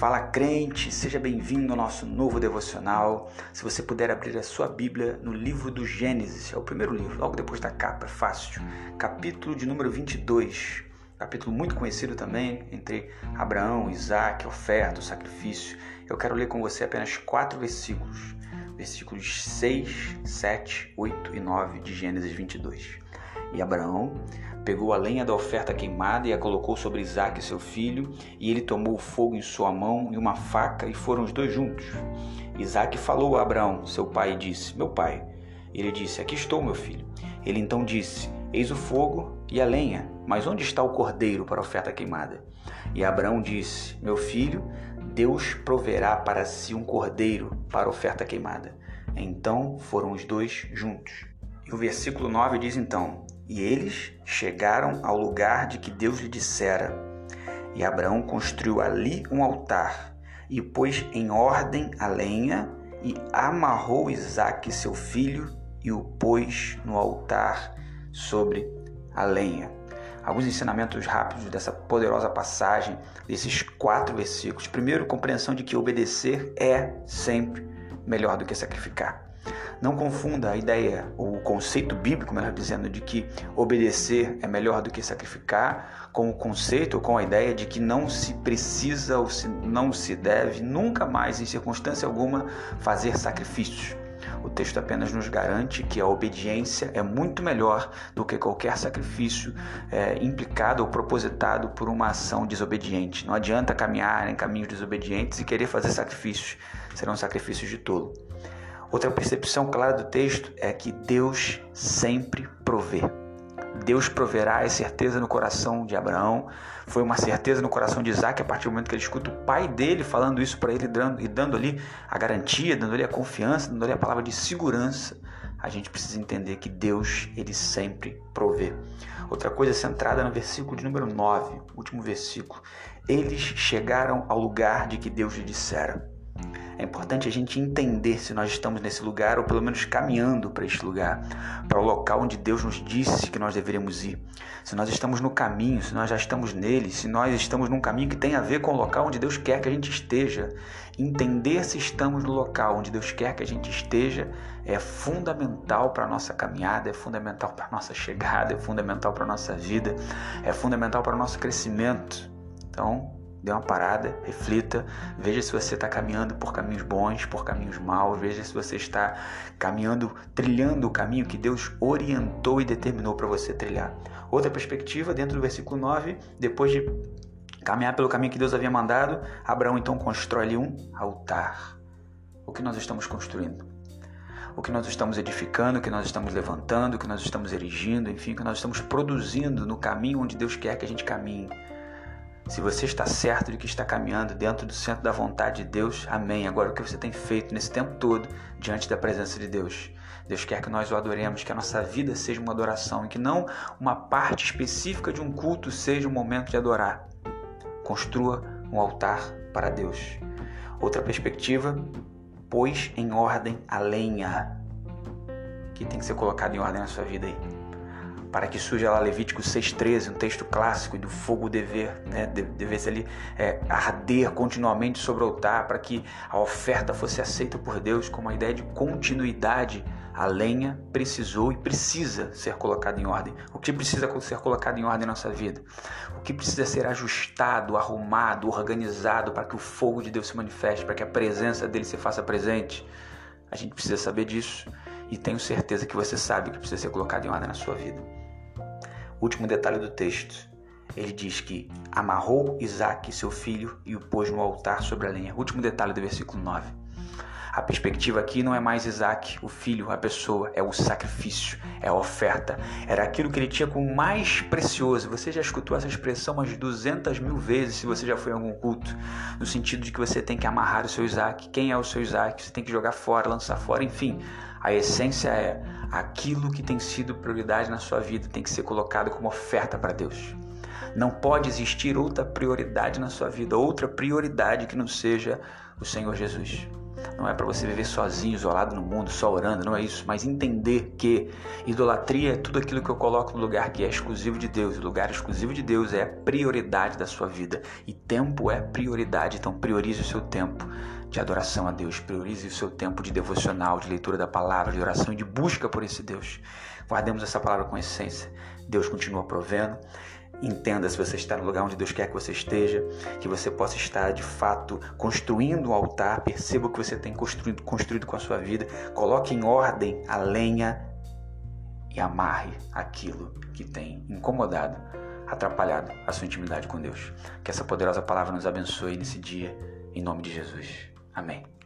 Fala crente, seja bem-vindo ao nosso novo devocional. Se você puder abrir a sua Bíblia no livro do Gênesis, é o primeiro livro, logo depois da capa, é fácil. Capítulo de número 22, capítulo muito conhecido também entre Abraão, Isaac, oferta, sacrifício. Eu quero ler com você apenas quatro versículos, versículos 6, 7, 8 e 9 de Gênesis 22. E Abraão pegou a lenha da oferta queimada e a colocou sobre Isaque, seu filho, e ele tomou o fogo em sua mão e uma faca, e foram os dois juntos. Isaque falou a Abraão, seu pai, e disse: Meu pai. Ele disse: Aqui estou, meu filho. Ele então disse: Eis o fogo e a lenha, mas onde está o cordeiro para a oferta queimada? E Abraão disse: Meu filho, Deus proverá para si um cordeiro para a oferta queimada. Então foram os dois juntos. E o versículo 9 diz então: e eles chegaram ao lugar de que Deus lhe dissera. E Abraão construiu ali um altar e pôs em ordem a lenha e amarrou Isaque, seu filho, e o pôs no altar sobre a lenha. Alguns ensinamentos rápidos dessa poderosa passagem, desses quatro versículos. Primeiro, compreensão de que obedecer é sempre melhor do que sacrificar. Não confunda a ideia, o conceito bíblico, melhor dizendo, de que obedecer é melhor do que sacrificar, com o conceito ou com a ideia de que não se precisa ou se não se deve nunca mais, em circunstância alguma, fazer sacrifícios. O texto apenas nos garante que a obediência é muito melhor do que qualquer sacrifício é, implicado ou propositado por uma ação desobediente. Não adianta caminhar em caminhos desobedientes e querer fazer sacrifícios, serão sacrifícios de tolo. Outra percepção clara do texto é que Deus sempre provê. Deus proverá é certeza no coração de Abraão, foi uma certeza no coração de Isaac a partir do momento que ele escuta o pai dele falando isso para ele e dando ali a garantia, dando ali a confiança, dando ali a palavra de segurança. A gente precisa entender que Deus, ele sempre provê. Outra coisa centrada no versículo de número 9, último versículo. Eles chegaram ao lugar de que Deus lhe dissera. É importante a gente entender se nós estamos nesse lugar ou pelo menos caminhando para este lugar, para o local onde Deus nos disse que nós deveríamos ir. Se nós estamos no caminho, se nós já estamos nele, se nós estamos num caminho que tem a ver com o local onde Deus quer que a gente esteja. Entender se estamos no local onde Deus quer que a gente esteja é fundamental para a nossa caminhada, é fundamental para a nossa chegada, é fundamental para a nossa vida, é fundamental para o nosso crescimento. Então, Dê uma parada, reflita, veja se você está caminhando por caminhos bons, por caminhos maus, veja se você está caminhando, trilhando o caminho que Deus orientou e determinou para você trilhar. Outra perspectiva, dentro do versículo 9, depois de caminhar pelo caminho que Deus havia mandado, Abraão então constrói ali um altar. O que nós estamos construindo? O que nós estamos edificando, o que nós estamos levantando, o que nós estamos erigindo, enfim, o que nós estamos produzindo no caminho onde Deus quer que a gente caminhe. Se você está certo de que está caminhando dentro do centro da vontade de Deus, amém. Agora, o que você tem feito nesse tempo todo diante da presença de Deus? Deus quer que nós o adoremos, que a nossa vida seja uma adoração e que não uma parte específica de um culto seja o momento de adorar. Construa um altar para Deus. Outra perspectiva, pôs em ordem a lenha que tem que ser colocada em ordem na sua vida aí para que surja lá Levítico 6,13, um texto clássico do fogo dever, né, devesse ali é, arder continuamente sobre o altar, para que a oferta fosse aceita por Deus com uma ideia de continuidade. A lenha precisou e precisa ser colocada em ordem. O que precisa ser colocado em ordem na nossa vida? O que precisa ser ajustado, arrumado, organizado para que o fogo de Deus se manifeste, para que a presença dele se faça presente? A gente precisa saber disso e tenho certeza que você sabe que precisa ser colocado em ordem na sua vida. Último detalhe do texto. Ele diz que amarrou Isaac, seu filho, e o pôs no altar sobre a lenha. Último detalhe do versículo 9. A perspectiva aqui não é mais Isaac, o filho, a pessoa, é o sacrifício, é a oferta. Era aquilo que ele tinha com mais precioso. Você já escutou essa expressão umas 200 mil vezes se você já foi em algum culto, no sentido de que você tem que amarrar o seu Isaac. Quem é o seu Isaac? Você tem que jogar fora, lançar fora, enfim. A essência é aquilo que tem sido prioridade na sua vida tem que ser colocado como oferta para Deus. Não pode existir outra prioridade na sua vida, outra prioridade que não seja o Senhor Jesus. Não é para você viver sozinho, isolado no mundo, só orando, não é isso, mas entender que idolatria é tudo aquilo que eu coloco no lugar que é exclusivo de Deus. O lugar exclusivo de Deus é a prioridade da sua vida e tempo é prioridade, então priorize o seu tempo de adoração a Deus, priorize o seu tempo de devocional, de leitura da palavra, de oração e de busca por esse Deus. Guardemos essa palavra com essência. Deus continua provendo. Entenda se você está no lugar onde Deus quer que você esteja, que você possa estar de fato construindo um altar. Perceba o que você tem construído, construído com a sua vida. Coloque em ordem a lenha e amarre aquilo que tem incomodado, atrapalhado a sua intimidade com Deus. Que essa poderosa palavra nos abençoe nesse dia, em nome de Jesus. Amém.